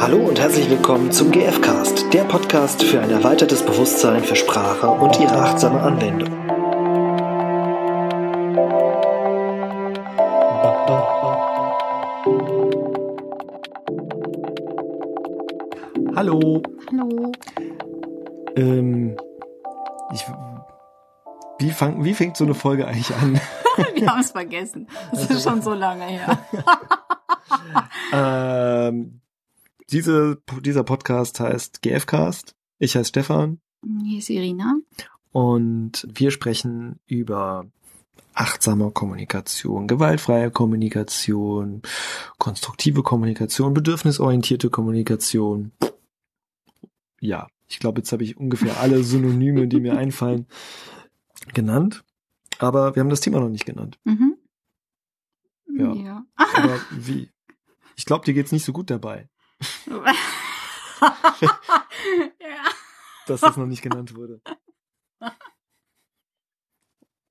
Hallo und herzlich willkommen zum GFcast, der Podcast für ein erweitertes Bewusstsein für Sprache und ihre achtsame Anwendung. Hallo. Hallo. Ähm, ich, wie, fang, wie fängt so eine Folge eigentlich an? Wir haben es vergessen. Das ist Also- schon so lange her. ähm, diese, dieser Podcast heißt GFcast. Ich heiße Stefan Hier ist Irina. und wir sprechen über achtsame Kommunikation, gewaltfreie Kommunikation, konstruktive Kommunikation, bedürfnisorientierte Kommunikation. Ja, ich glaube, jetzt habe ich ungefähr alle Synonyme, die mir einfallen, genannt. Aber wir haben das Thema noch nicht genannt. Mhm. Ja. ja. Aber wie? Ich glaube, dir geht's nicht so gut dabei, ja. dass das noch nicht genannt wurde.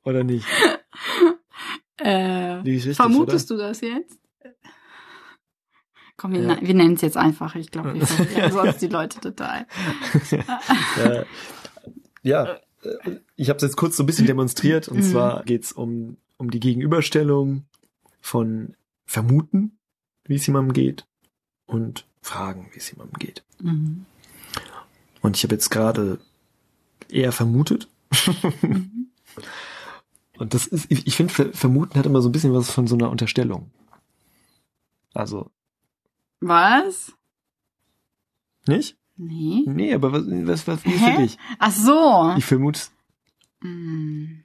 Oder nicht? Äh, vermutest du das jetzt? Komm, wir, Ja. wir nennen es jetzt einfach. Ich glaube, wir verwirren sonst die Leute total. äh, ja, äh, ich habe es jetzt kurz so ein bisschen demonstriert. Und Mhm. zwar geht's um, um die Gegenüberstellung von Vermuten, wie es jemandem geht, und Fragen, wie es jemandem geht. Mhm. Und ich habe jetzt gerade eher vermutet. Mhm. Und das ist, ich ich finde, Ver- Vermuten hat immer so ein bisschen was von so einer Unterstellung. Also, Was? nicht? Nee. Nee, aber was, was, was ist für dich? Ach so. Ich vermute, Mm.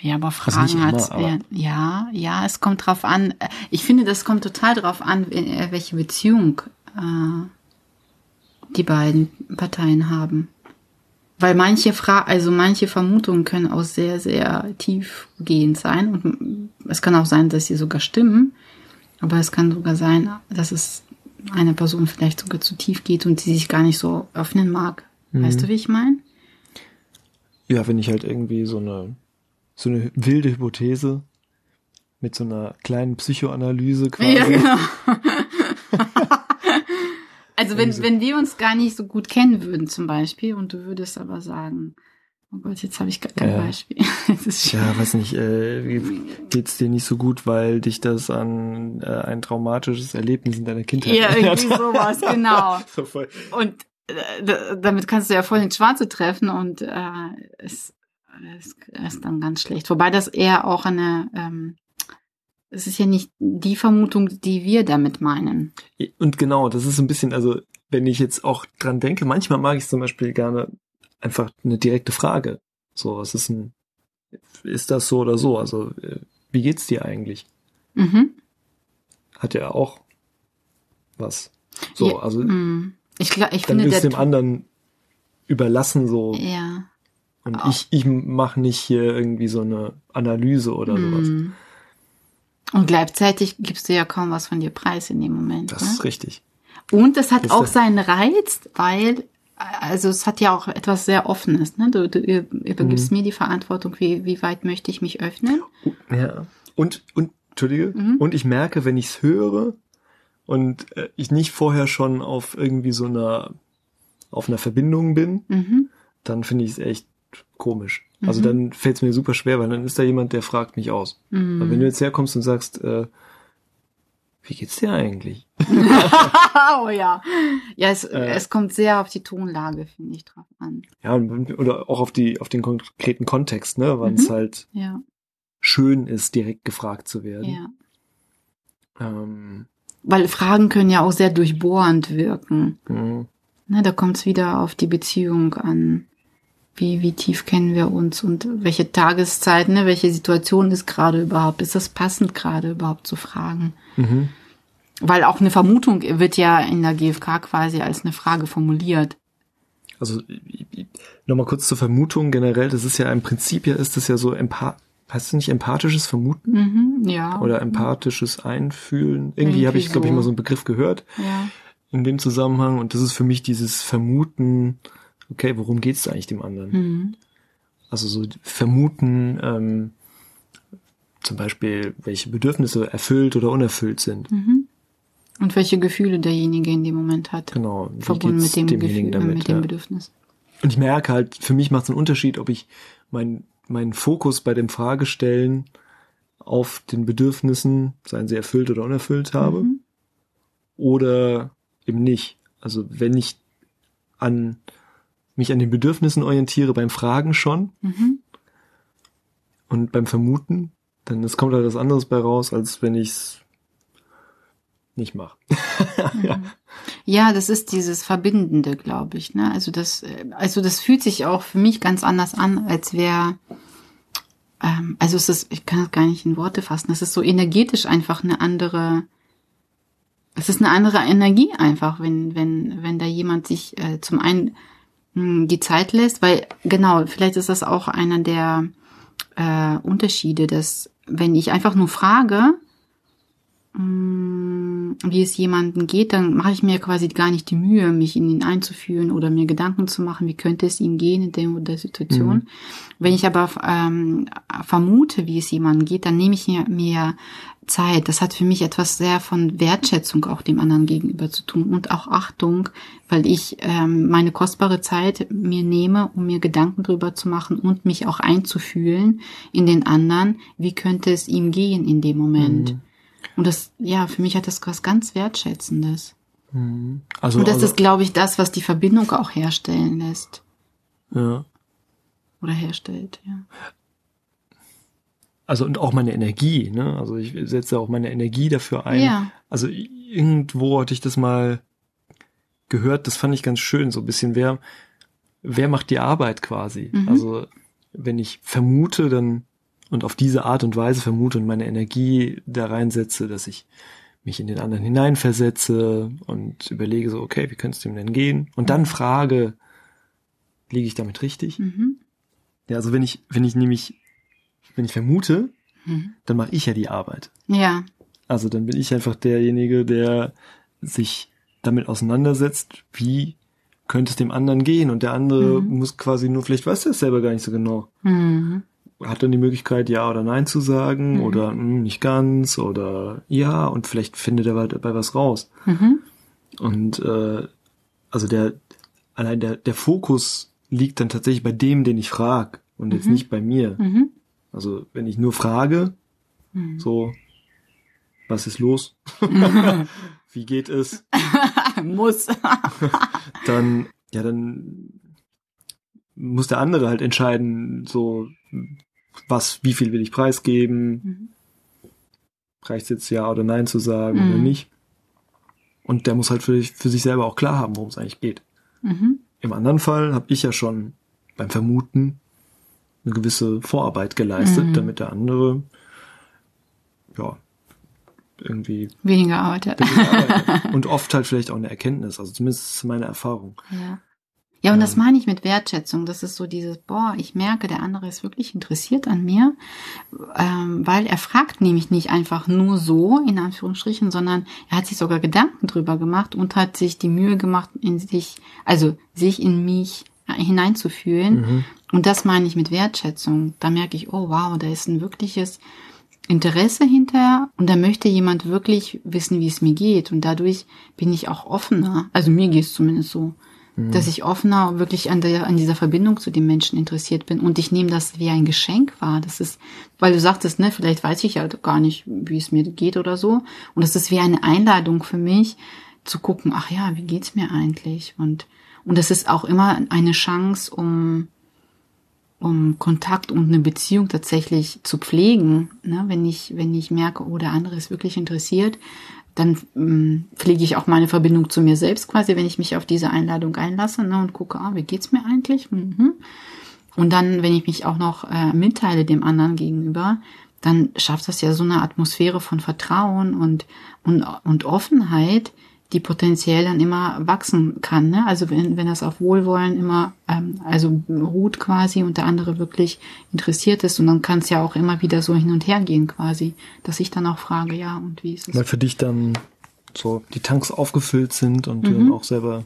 Ja, aber Also Fragen immer, hat's. aber- ja, ja, es kommt drauf an. Äh, Ich finde, das kommt total drauf an, äh, welche Beziehung äh, die beiden Parteien haben. Weil manche Fra also manche Vermutungen können auch sehr, sehr tiefgehend sein. Und es kann auch sein, dass sie sogar stimmen. Aber es kann sogar sein, dass es einer Person vielleicht sogar zu tief geht und sie sich gar nicht so öffnen mag. Weißt du, wie ich meine? ja, wenn ich halt irgendwie so eine, so eine wilde Hypothese mit so einer kleinen Psychoanalyse quasi. Ja, genau. also wenn, wenn wir uns gar nicht so gut kennen würden zum Beispiel und du würdest aber sagen, oh Gott, jetzt habe ich gar kein Ja. Beispiel. Tja, weiß nicht, äh, geht's dir nicht so gut, weil dich das an äh, ein traumatisches Erlebnis in deiner Kindheit Ja, erinnert irgendwie sowas, genau. so. Und äh, damit kannst du ja voll ins Schwarze treffen und äh, es, es ist dann ganz schlecht. Wobei das eher auch eine, ähm, es ist ja nicht die Vermutung, die wir damit meinen. Und genau, das ist ein bisschen, also wenn ich jetzt auch dran denke, manchmal mag ich zum Beispiel gerne einfach eine direkte Frage. So, was ist ein, ist das so oder so? Also, äh, wie geht's dir eigentlich? Mhm. Hat ja auch was. So, Ja, also mm. Ich, glaub, ich dann finde, ist dem anderen überlassen so. Ja. Und Auch. ich, ich mache nicht hier irgendwie so eine Analyse oder sowas. Mm. Und gleichzeitig gibst du ja kaum was von dir preis in dem Moment. Das ne? ist richtig. Und es hat Das auch seinen Reiz, weil, also es hat ja auch etwas sehr Offenes. Ne? Du, du übergibst Mhm. mir die Verantwortung, wie, wie weit möchte ich mich öffnen. Ja. Und, und, Entschuldige, Mhm. und ich merke, wenn ich es höre und äh, ich nicht vorher schon auf irgendwie so einer, auf einer Verbindung bin, Mhm. dann finde ich es echt komisch. Also Mhm. dann fällt es mir super schwer, weil dann ist da jemand, der fragt mich aus. Mhm. Aber wenn du jetzt herkommst und sagst, äh, wie geht's dir eigentlich? oh ja. Ja, es, Äh. es kommt sehr auf die Tonlage, finde ich, drauf an. Ja, oder auch auf die, auf den konkreten Kontext, ne, wann es Mhm. halt Ja, schön ist, direkt gefragt zu werden. ja. Ähm, Weil Fragen können ja auch sehr durchbohrend wirken. mh. Ne, da kommt es wieder auf die Beziehung an. Wie, wie tief kennen wir uns und welche Tageszeit, ne, welche Situation ist gerade überhaupt? Ist das passend gerade überhaupt zu fragen? Mhm. Weil auch eine Vermutung wird ja in der GfK quasi als eine Frage formuliert. Also nochmal kurz zur Vermutung generell, das ist ja im Prinzip ja ist das ja so empath heißt das nicht empathisches Vermuten Mhm, ja. oder empathisches Einfühlen? Irgendwie habe Irgendwie ich, glaube ich, so. mal so einen Begriff gehört ja. in dem Zusammenhang und das ist für mich dieses Vermuten, okay, worum geht's eigentlich dem anderen? Mhm. Also so vermuten, ähm, zum Beispiel, welche Bedürfnisse erfüllt oder unerfüllt sind. Mhm. Und welche Gefühle derjenige in dem Moment hat. Genau. Wie Verbunden mit dem, Gefühl, damit, mit dem ja. Bedürfnis. Und ich merke halt, für mich macht es einen Unterschied, ob ich mein, meinen Fokus bei dem Fragestellen auf den Bedürfnissen, seien sie erfüllt oder unerfüllt habe, Mhm. oder eben nicht. Also wenn ich an mich an den Bedürfnissen orientiere beim Fragen schon Mhm. und beim Vermuten, dann es kommt halt was anderes bei raus, als wenn ich es nicht mache. ja. Ja, das ist dieses Verbindende, glaube ich. Ne? Also das, äh, also das fühlt sich auch für mich ganz anders an, als wäre, ähm, also es ist, ich kann das gar nicht in Worte fassen. Es ist so energetisch einfach eine andere, es ist eine andere Energie einfach, wenn wenn wenn da jemand sich äh, zum einen die Zeit lässt, weil genau, vielleicht ist das auch einer der äh, Unterschiede, dass wenn ich einfach nur frage, mh, wie es jemandem geht, dann mache ich mir quasi gar nicht die Mühe, mich in ihn einzufühlen oder mir Gedanken zu machen, wie könnte es ihm gehen in der, oder der Situation. Mhm. Wenn ich aber ähm, vermute, wie es jemandem geht, dann nehme ich mir, mir Zeit. Das hat für mich etwas sehr von Wertschätzung auch dem anderen gegenüber zu tun und auch Achtung, weil ich ähm, meine kostbare Zeit mir nehme, um mir Gedanken drüber zu machen und mich auch einzufühlen in den anderen. Wie könnte es ihm gehen in dem Moment? Mhm. Und das, ja, für mich hat das was ganz Wertschätzendes. Mhm. Also, Und das also ist, glaube ich, das, was die Verbindung auch herstellen lässt. ja. Oder herstellt, ja. Also und auch meine Energie, ne? Also ich setze auch meine Energie dafür ein. Ja. Also irgendwo hatte ich das mal gehört, das fand ich ganz schön, so ein bisschen, wer, wer macht die Arbeit quasi? Mhm. Also wenn ich vermute, dann und auf diese Art und Weise vermute und meine Energie da reinsetze, dass ich mich in den anderen hineinversetze und überlege so, okay, wie könnte es dem denn gehen? Und dann frage, liege ich damit richtig? Mhm. Ja, also wenn ich, wenn ich nämlich, wenn ich vermute, Mhm. dann mache ich ja die Arbeit. Ja. Also dann bin ich einfach derjenige, der sich damit auseinandersetzt, wie könnte es dem anderen gehen und der andere Mhm. muss quasi nur, vielleicht weiß er es selber gar nicht so genau. Mhm. Hat dann die Möglichkeit, ja oder nein zu sagen Mhm. oder hm, nicht ganz oder ja und vielleicht findet er dabei was raus. Mhm. Und äh, also der allein der, der Fokus liegt dann tatsächlich bei dem, den ich frag und jetzt Mhm. nicht bei mir. Mhm. Also wenn ich nur frage, Mhm. so, was ist los? Wie geht es? Muss. Dann, ja, dann muss der andere halt entscheiden, so, was, wie viel will ich preisgeben? Mhm. Reicht jetzt ja oder nein zu sagen oder Mhm. nicht? Und der muss halt für, für sich selber auch klar haben, worum es eigentlich geht. Mhm. Im anderen Fall habe ich ja schon beim Vermuten eine gewisse Vorarbeit geleistet, Mhm. damit der andere ja irgendwie Weniger Arbeit, ja. und oft halt vielleicht auch eine Erkenntnis, also zumindest meine Erfahrung. Ja. Ja, und das Ähm. meine ich mit Wertschätzung. Das ist so dieses, boah, ich merke, der andere ist wirklich interessiert an mir, ähm, weil er fragt nämlich nicht einfach nur so, in Anführungsstrichen, sondern er hat sich sogar Gedanken drüber gemacht und hat sich die Mühe gemacht, in sich, also sich in mich hineinzufühlen. Mhm. Und das meine ich mit Wertschätzung. Da merke ich, oh wow, da ist ein wirkliches Interesse hinterher und da möchte jemand wirklich wissen, wie es mir geht. Und dadurch bin ich auch offener. Also mir geht es zumindest so, dass ich offener wirklich an, der, an dieser Verbindung zu dem Menschen interessiert bin. Und ich nehme das wie ein Geschenk wahr. Das ist, weil du sagtest, ne, vielleicht weiß ich halt gar nicht, wie es mir geht oder so. Und das ist wie eine Einladung für mich, zu gucken, ach ja, wie geht's mir eigentlich? Und, und das ist auch immer eine Chance, um um Kontakt und eine Beziehung tatsächlich zu pflegen. Ne? Wenn ich, wenn ich merke, oh, der andere ist wirklich interessiert, dann ähm, pflege ich auch meine Verbindung zu mir selbst quasi, wenn ich mich auf diese Einladung einlasse ne? und gucke, ah, wie geht's mir eigentlich? Mhm. Und dann, wenn ich mich auch noch äh, mitteile dem anderen gegenüber, dann schafft das ja so eine Atmosphäre von Vertrauen und, und, und Offenheit, die potenziell dann immer wachsen kann. Ne? Also wenn, wenn das auf Wohlwollen immer, ähm, also ruht quasi und der andere wirklich interessiert ist und dann kann es ja auch immer wieder so hin und her gehen quasi, dass ich dann auch frage, ja, und wie ist es? Weil für dich dann so die Tanks aufgefüllt sind und du Mhm. dann auch selber,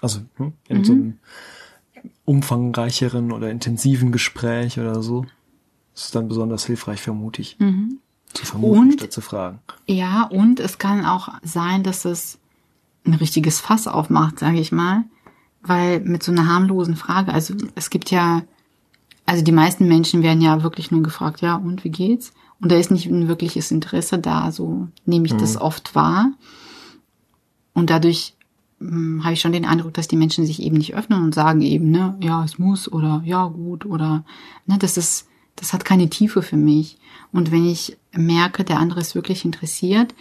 also hm, in so einem umfangreicheren oder intensiven Gespräch oder so, ist es dann besonders hilfreich, vermute ich. Mhm. Zu vermuten Und- statt zu fragen. Ja, und es kann auch sein, dass es ein richtiges Fass aufmacht, sage ich mal, weil mit so einer harmlosen Frage, also es gibt ja, also die meisten Menschen werden ja wirklich nur gefragt, ja, und wie geht's? Und da ist nicht ein wirkliches Interesse da, so nehme ich das oft wahr. Und dadurch hm, habe ich schon den Eindruck, dass die Menschen sich eben nicht öffnen und sagen eben, ne, ja, es muss oder ja, gut oder, ne, das ist, das hat keine Tiefe für mich. Und wenn ich merke, der andere ist wirklich interessiert,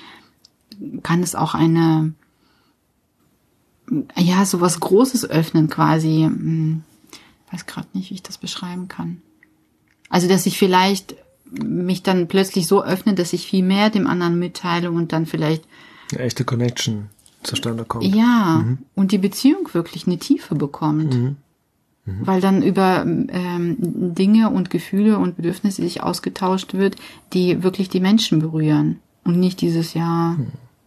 kann es auch eine, ja, so was Großes öffnen quasi. Hm, weiß gerade nicht, wie ich das beschreiben kann. Also, dass ich vielleicht mich dann plötzlich so öffne, dass ich viel mehr dem anderen mitteile und dann vielleicht Eine echte Connection zustande kommt. ja, und die Beziehung wirklich eine Tiefe bekommt. Weil dann über ähm, Dinge und Gefühle und Bedürfnisse sich ausgetauscht wird, die wirklich die Menschen berühren. Und nicht dieses Ja,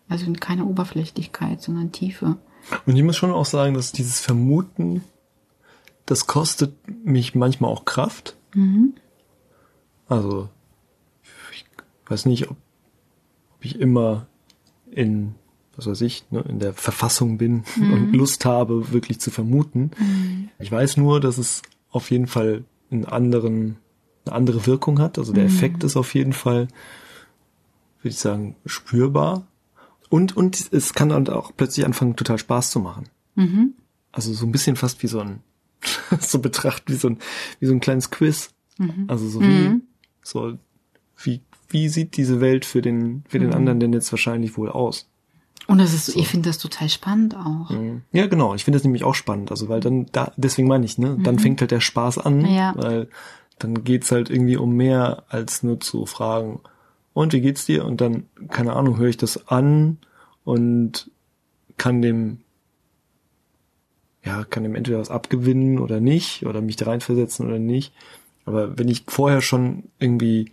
also keine Oberflächlichkeit, sondern Tiefe. Und ich muss schon auch sagen, dass dieses Vermuten, das kostet mich manchmal auch Kraft. Also, ich weiß nicht, ob, ob ich immer in, was weiß ich, ne, in der Verfassung bin und Lust habe, wirklich zu vermuten. Ich weiß nur, dass es auf jeden Fall einen anderen, eine andere Wirkung hat. Also der Effekt ist auf jeden Fall, würde ich sagen, spürbar. Und, und es kann dann auch plötzlich anfangen, total Spaß zu machen. Also so ein bisschen fast wie so ein, so betrachtet wie so ein, wie so ein kleines Quiz. Also so wie, so, wie, wie sieht diese Welt für den, für den anderen denn jetzt wahrscheinlich wohl aus? Und das ist, ich finde das total spannend auch. Ja, genau. Ich finde das nämlich auch spannend. Also, weil dann da, deswegen meine ich, ne, dann fängt halt der Spaß an, Ja. weil dann geht's halt irgendwie um mehr als nur zu fragen, und wie geht's dir? Und dann, keine Ahnung, höre ich das an und kann dem, ja, kann dem entweder was abgewinnen oder nicht, oder mich da reinversetzen oder nicht. Aber wenn ich vorher schon irgendwie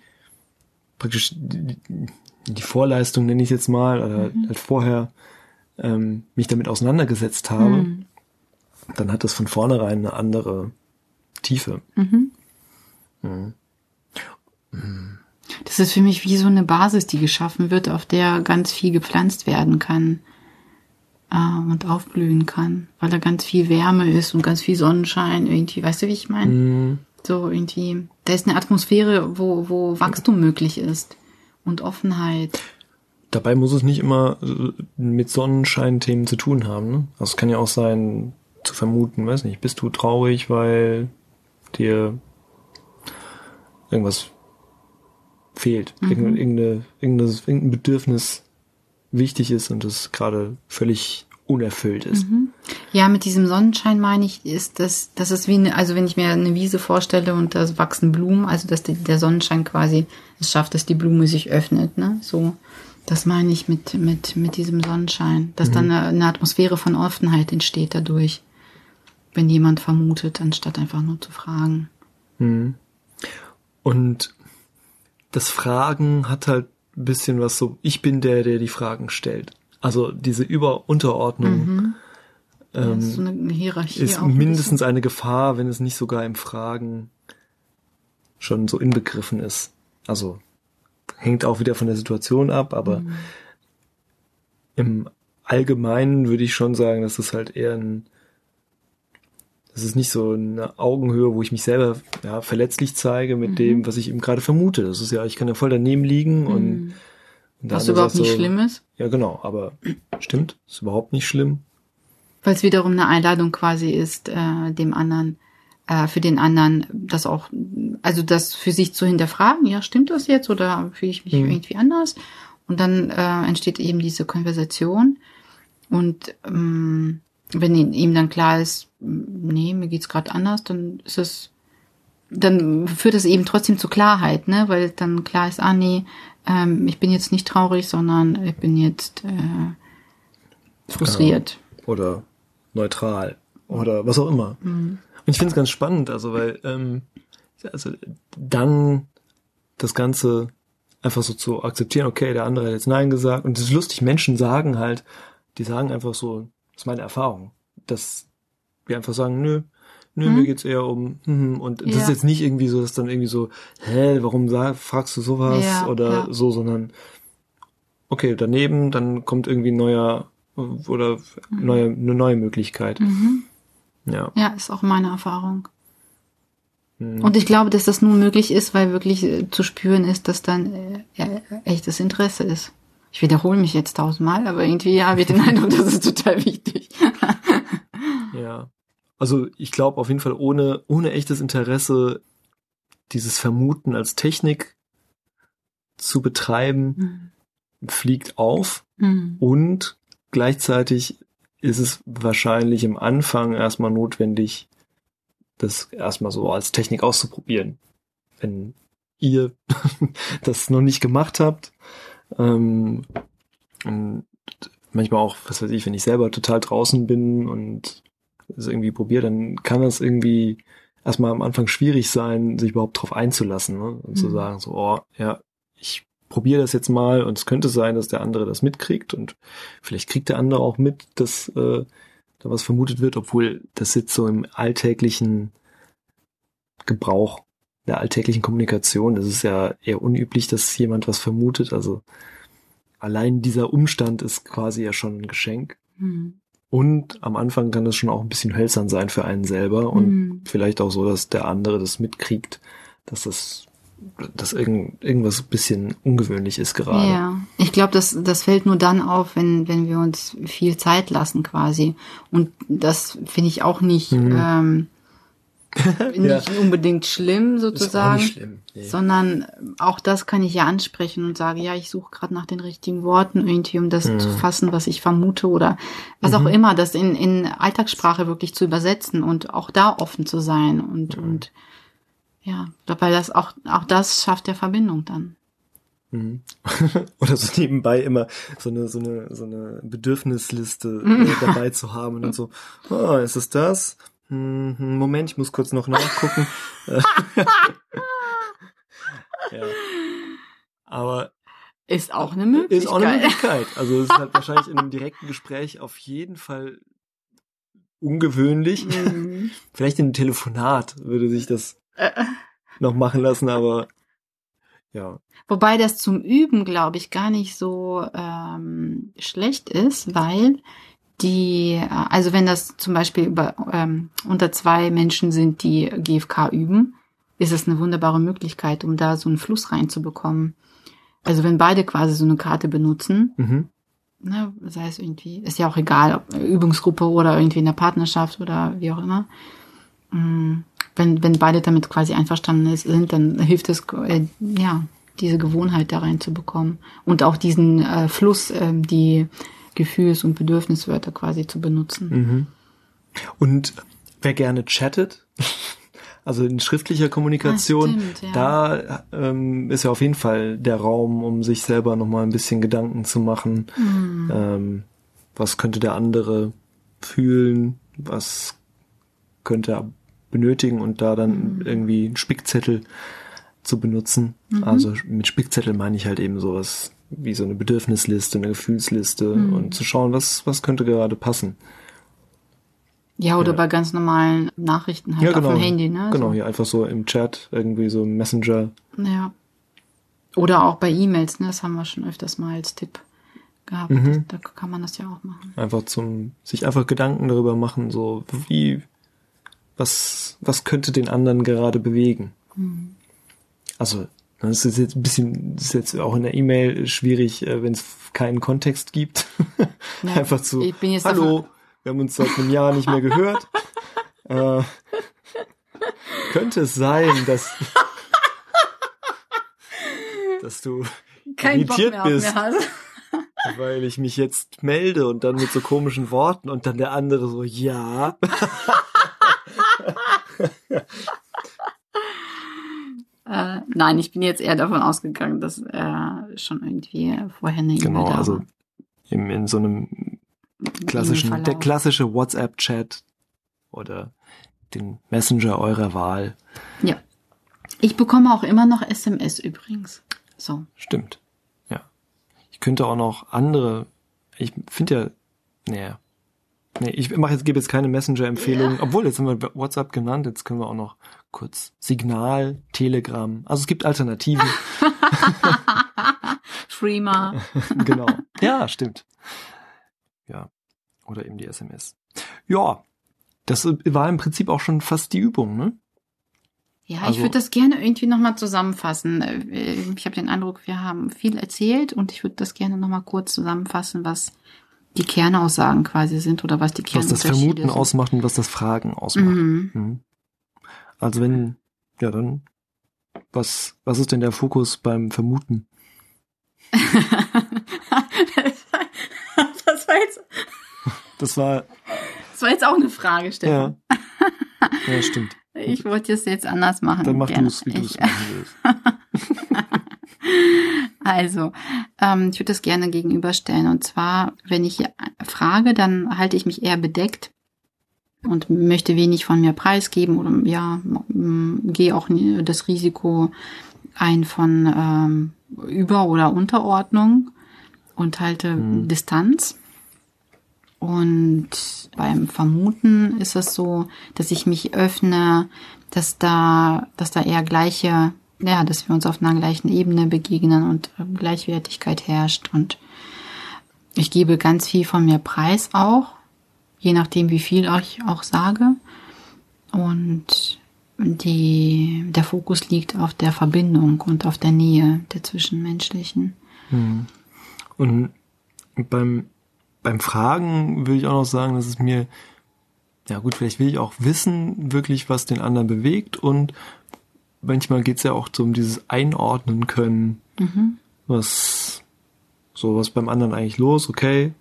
praktisch die, Vorleistung nenne ich jetzt mal, oder halt vorher ähm, mich damit auseinandergesetzt habe, dann hat das von vornherein eine andere Tiefe. Das ist für mich wie so eine Basis, die geschaffen wird, auf der ganz viel gepflanzt werden kann äh, und aufblühen kann, weil da ganz viel Wärme ist und ganz viel Sonnenschein irgendwie. Weißt du, wie ich meine? Mhm. So irgendwie, da ist eine Atmosphäre, wo, wo Wachstum möglich ist und Offenheit. Dabei muss es nicht immer äh, mit Sonnenscheinthemen zu tun haben. Ne? Also es kann ja auch sein, zu vermuten, weiß nicht, bist du traurig, weil dir irgendwas fehlt, irgendeine, irgendeine, irgendeine, irgendein Bedürfnis wichtig ist und es gerade völlig unerfüllt ist. Ja, mit diesem Sonnenschein meine ich, ist das, das ist wie eine, also wenn ich mir eine Wiese vorstelle und da wachsen Blumen, also dass die, der Sonnenschein quasi es schafft, dass die Blume sich öffnet, ne? So, das meine ich mit, mit, mit diesem Sonnenschein, dass dann eine, eine Atmosphäre von Offenheit entsteht dadurch, wenn jemand vermutet, anstatt einfach nur zu fragen. Und das Fragen hat halt ein bisschen was so, ich bin der, der die Fragen stellt. Also diese Über-Unterordnung Das ist so eine Hierarchie ist auch ein mindestens eine Gefahr, wenn es nicht sogar im Fragen schon so inbegriffen ist. Also hängt auch wieder von der Situation ab, aber im Allgemeinen würde ich schon sagen, dass es halt eher ein das ist nicht so eine Augenhöhe, wo ich mich selber ja, verletzlich zeige mit dem, was ich eben gerade vermute. Das ist ja, ich kann ja voll daneben liegen und, der Was überhaupt sagt nicht so, schlimm ist, Ja, genau, aber stimmt, ist überhaupt nicht schlimm. weil es wiederum eine Einladung quasi ist, äh, dem anderen, äh, für den anderen, das auch, also das für sich zu hinterfragen, ja, stimmt das jetzt oder fühle ich mich irgendwie anders? Und dann äh, entsteht eben diese Konversation und ähm, wenn ihm ihm dann klar ist, nee, mir geht's gerade anders, dann ist es, dann führt es eben trotzdem zu Klarheit, ne, weil dann klar ist, ah nee, ähm, ich bin jetzt nicht traurig, sondern ich bin jetzt äh, frustriert. oder neutral. Oder was auch immer. Und ich finde es ganz spannend, also weil ähm, also dann das Ganze einfach so zu akzeptieren, okay, der andere hat jetzt Nein gesagt. Und es ist lustig, Menschen sagen halt, die sagen einfach so, das ist meine Erfahrung, dass wir einfach sagen, nö, nö, Hm? mir geht's eher um, hm, und das Ja. ist jetzt nicht irgendwie so, dass dann irgendwie so, hä, warum sag, fragst du sowas Ja, oder ja. so, sondern okay, daneben, dann kommt irgendwie ein neuer oder neue, eine neue Möglichkeit. Mhm. Ja. Ja, ist auch meine Erfahrung. Mhm. Und ich glaube, dass das nur möglich ist, weil wirklich äh, zu spüren ist, dass dann äh, ja, echtes Interesse ist. Ich wiederhole mich jetzt tausendmal, aber irgendwie habe ich den Eindruck, das ist total wichtig. Ja. Also ich glaube auf jeden Fall ohne, ohne echtes Interesse dieses Vermuten als Technik zu betreiben, fliegt auf Mhm. und gleichzeitig ist es wahrscheinlich im Anfang erstmal notwendig, das erstmal so als Technik auszuprobieren. Wenn ihr das noch nicht gemacht habt, ähm, und manchmal auch, was weiß ich, wenn ich selber total draußen bin und es irgendwie probiere, dann kann das irgendwie erstmal am Anfang schwierig sein, sich überhaupt drauf einzulassen ne? und zu Mhm. sagen, so, oh, ja, ich probiere das jetzt mal und es könnte sein, dass der andere das mitkriegt und vielleicht kriegt der andere auch mit, dass äh, da was vermutet wird, obwohl das jetzt so im alltäglichen Gebrauch, der alltäglichen Kommunikation, das ist ja eher unüblich, dass jemand was vermutet, also allein dieser Umstand ist quasi ja schon ein Geschenk. Mhm. Und am Anfang kann das schon auch ein bisschen hölzern sein für einen selber und Mhm. vielleicht auch so, dass der andere das mitkriegt, dass das, dass irgend, irgendwas ein bisschen ungewöhnlich ist gerade. Ja, ich glaube, das, das fällt nur dann auf, wenn, wenn wir uns viel Zeit lassen quasi. Und das finde ich auch nicht, Mhm. ähm, nicht unbedingt schlimm auch sozusagen. schlimm. Nee. sondern auch das kann ich ja ansprechen und sage, ja, ich suche gerade nach den richtigen Worten irgendwie, um das Mhm. zu fassen, was ich vermute oder was auch Mhm. immer, das in, in Alltagssprache wirklich zu übersetzen und auch da offen zu sein und, Mhm. und ja, weil das auch, auch das schafft ja Verbindung dann. Mhm. Oder so nebenbei immer so eine, so eine, so eine Bedürfnisliste Mhm. äh, dabei zu haben und dann so, ah, ist es das? Hm, Moment, ich muss kurz noch nachgucken. Ja. Aber Ist auch eine Möglichkeit. ist auch eine Möglichkeit. Also es ist halt wahrscheinlich in einem direkten Gespräch auf jeden Fall ungewöhnlich. Mhm. Vielleicht in einem Telefonat würde sich das Äh, noch machen lassen, aber ja. Wobei das zum Üben, glaube ich, gar nicht so ähm, schlecht ist, weil die, äh, also wenn das zum Beispiel über, ähm, unter zwei Menschen sind, die GFK üben, ist es eine wunderbare Möglichkeit, um da so einen Fluss reinzubekommen. Also wenn beide quasi so eine Karte benutzen, Mhm. ne, sei es irgendwie, ist ja auch egal, ob Übungsgruppe oder irgendwie in der Partnerschaft oder wie auch immer. Mm, Wenn, wenn beide damit quasi einverstanden sind, dann hilft es, äh, ja, diese Gewohnheit da reinzubekommen und auch diesen äh, Fluss, ähm, die Gefühls- und Bedürfniswörter quasi zu benutzen. Mhm. Und wer gerne chattet, also in schriftlicher Kommunikation, Ah, stimmt, ja. da ähm, ist ja auf jeden Fall der Raum, um sich selber nochmal ein bisschen Gedanken zu machen. Mhm. Ähm, was könnte der andere fühlen? Was könnte er benötigen? Und da dann Mhm. irgendwie einen Spickzettel zu benutzen. Also mit Spickzettel meine ich halt eben sowas wie so eine Bedürfnisliste, eine Gefühlsliste Mhm. und zu schauen, was, was könnte gerade passen. Ja, oder Ja. bei ganz normalen Nachrichten halt ja, genau. auf dem Handy, ne? Genau, So. hier einfach so im Chat, irgendwie so im Messenger. Ja. Oder auch bei E-Mails, ne? Das haben wir schon öfters mal als Tipp gehabt. Mhm. Da kann man das ja auch machen. Einfach zum, sich einfach Gedanken darüber machen, so wie, was, was könnte den anderen gerade bewegen. Mhm. Also, das ist jetzt ein bisschen, ist jetzt auch in der E-Mail schwierig, äh, wenn es keinen Kontext gibt. Ja, einfach zu, ich bin jetzt hallo, wir haben uns seit einem Jahr nicht mehr gehört. äh, könnte es sein, dass, dass du Kein irritiert bist. weil ich mich jetzt melde und dann mit so komischen Worten und dann der andere so, ja. Nein, ich bin jetzt eher davon ausgegangen, dass äh, schon irgendwie vorher eine Genau, da also im, in so einem klassischen, der klassische WhatsApp-Chat oder den Messenger eurer Wahl. Ja. Ich bekomme auch immer noch SMS übrigens. So. Stimmt. Ja. Ich könnte auch noch andere, ich finde ja, naja, Nee, ich mache jetzt, gebe jetzt keine Messenger-Empfehlungen, obwohl jetzt haben wir WhatsApp genannt, jetzt können wir auch noch kurz Signal, Telegram. Also es gibt Alternativen. Freema. genau. Ja, stimmt. Ja. Oder eben die SMS. Ja. Das war im Prinzip auch schon fast die Übung, ne? Ja, Also- ich würde das gerne irgendwie nochmal zusammenfassen. Äh, Ich habe den Eindruck, wir haben viel erzählt und ich würde das gerne nochmal kurz zusammenfassen, was die Kernaussagen quasi sind oder was die Was Kernunterschiede das Vermuten sind. ausmacht und was das Fragen ausmacht. Mhm. Mhm. Also wenn, ja dann, was, was ist denn der Fokus beim Vermuten? das, war jetzt, Das war, das war jetzt auch eine Frage, Stefan. ja. Ja, stimmt. Ich wollte es jetzt anders machen. Dann mach du es, wie du es machen willst. Also, ähm, ich würde das gerne gegenüberstellen. Und zwar, wenn ich frage, dann halte ich mich eher bedeckt und möchte wenig von mir preisgeben oder ja, gehe auch das Risiko ein von ähm, Über- oder Unterordnung und halte Mhm. Distanz. Und beim Vermuten ist es so, dass ich mich öffne, dass da, dass da eher gleiche, ja, dass wir uns auf einer gleichen Ebene begegnen und Gleichwertigkeit herrscht. Und ich gebe ganz viel von mir preis auch, je nachdem, wie viel ich auch sage. Und die, der Fokus liegt auf der Verbindung und auf der Nähe der Zwischenmenschlichen. Mhm. Und beim, beim Fragen will ich auch noch sagen, dass es mir, ja gut, vielleicht will ich auch wissen, wirklich, was den anderen bewegt und manchmal geht's ja auch so um dieses Einordnen können, Mhm. was, so was beim anderen eigentlich los, okay,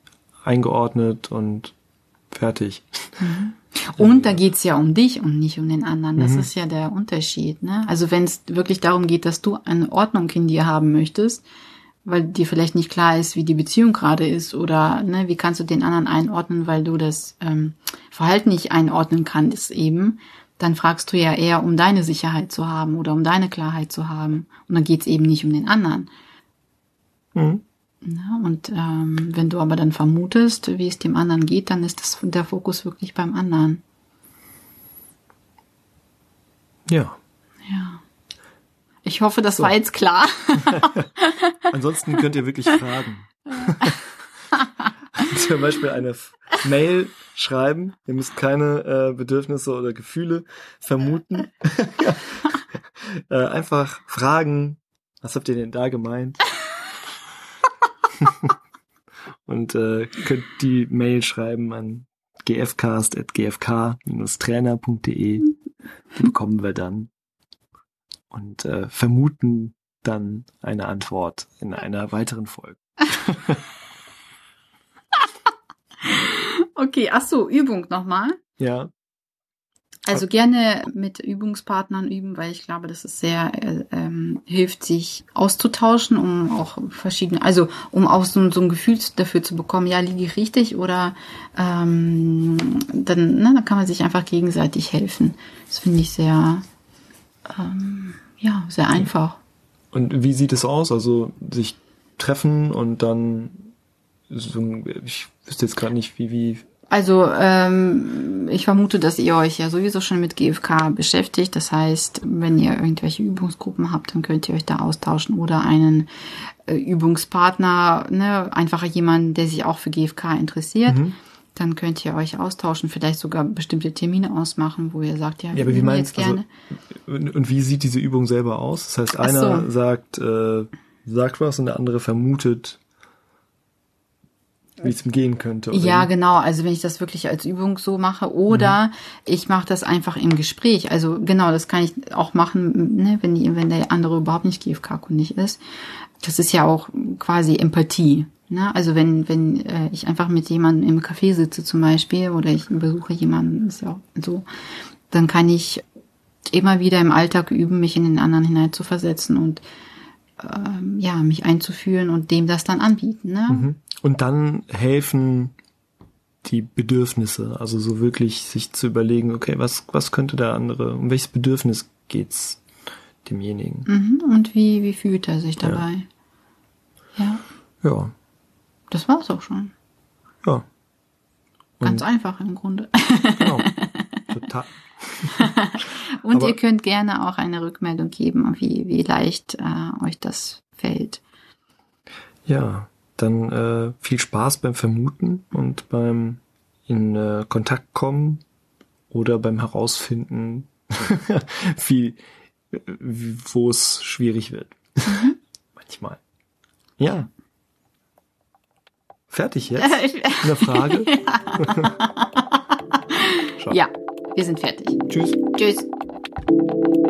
eingeordnet und fertig. Und da geht's ja um dich und nicht um den anderen. Das Mhm. ist ja der Unterschied. Ne? Also wenn es wirklich darum geht, dass du eine Ordnung in dir haben möchtest, weil dir vielleicht nicht klar ist, wie die Beziehung gerade ist oder ne, wie kannst du den anderen einordnen, weil du das ähm, Verhalten nicht einordnen kannst eben, dann fragst du ja eher, um deine Sicherheit zu haben oder um deine Klarheit zu haben. Und dann geht's eben nicht um den anderen. Mhm. Ja, und ähm, wenn du aber dann vermutest, wie es dem anderen geht, dann ist das der Fokus wirklich beim anderen. Ja. Ja. Ich hoffe, das war jetzt klar. Ansonsten könnt ihr wirklich fragen. Zum Beispiel eine Mail schreiben. Ihr müsst keine äh, Bedürfnisse oder Gefühle vermuten. äh, einfach fragen. Was habt ihr denn da gemeint? Und äh, könnt die Mail schreiben an gfcast.gfk-trainer.de. Die bekommen wir dann. Und äh, vermuten dann eine Antwort in einer weiteren Folge. Okay, ach so, Übung nochmal. Ja. Also gerne mit Übungspartnern üben, weil ich glaube, dass es sehr äh, ähm, hilft, sich auszutauschen, um auch verschiedene, also um auch so, so ein Gefühl dafür zu bekommen, ja, liege ich richtig oder ähm, dann, ne, dann kann man sich einfach gegenseitig helfen. Das finde ich sehr, ähm, ja, sehr einfach. Und wie sieht es aus? Also sich treffen und dann so, ein- ich wüsste jetzt gerade nicht, wie, wie. Also ähm, ich vermute, dass ihr euch ja sowieso schon mit GFK beschäftigt. Das heißt, wenn ihr irgendwelche Übungsgruppen habt, dann könnt ihr euch da austauschen oder einen äh, Übungspartner, ne, einfach jemanden, der sich auch für GFK interessiert. Mhm. Dann könnt ihr euch austauschen, vielleicht sogar bestimmte Termine ausmachen, wo ihr sagt, ja, Ja, aber wie meinst gerne. also, und, wie sieht diese Übung selber aus? Das heißt, einer so. sagt, äh, sagt was und der andere vermutet, wie es ihm gehen könnte. oder Ja, genau. Also wenn ich das wirklich als Übung so mache oder ich mache das einfach im Gespräch. Also genau, das kann ich auch machen, ne, wenn, die, wenn der andere überhaupt nicht GFK-kundig ist. Das ist ja auch quasi Empathie. Ne? Also wenn, wenn äh, ich einfach mit jemandem im Café sitze zum Beispiel oder ich besuche jemanden, ist ja auch so, dann kann ich immer wieder im Alltag üben, mich in den anderen hineinzuversetzen und ähm, ja, mich einzufühlen und dem das dann anbieten. Ne? Mhm. Und dann helfen die Bedürfnisse, also so wirklich sich zu überlegen, okay, was, was könnte der andere, um welches Bedürfnis geht's demjenigen? Mhm. Und wie, wie fühlt er sich dabei? Ja, Ja, das war's auch schon. ja. Ganz Und- einfach im Grunde. Genau. Total. Und Aber- ihr könnt gerne auch eine Rückmeldung geben, wie, wie leicht äh, euch das fällt. Ja, dann äh, viel Spaß beim Vermuten und beim in äh, Kontakt kommen oder beim Herausfinden, wie, wo es schwierig wird. Manchmal. Ja. Fertig jetzt? Eine Frage? Schau. ja, wir sind fertig. Tschüss. Tschüss. Thank you.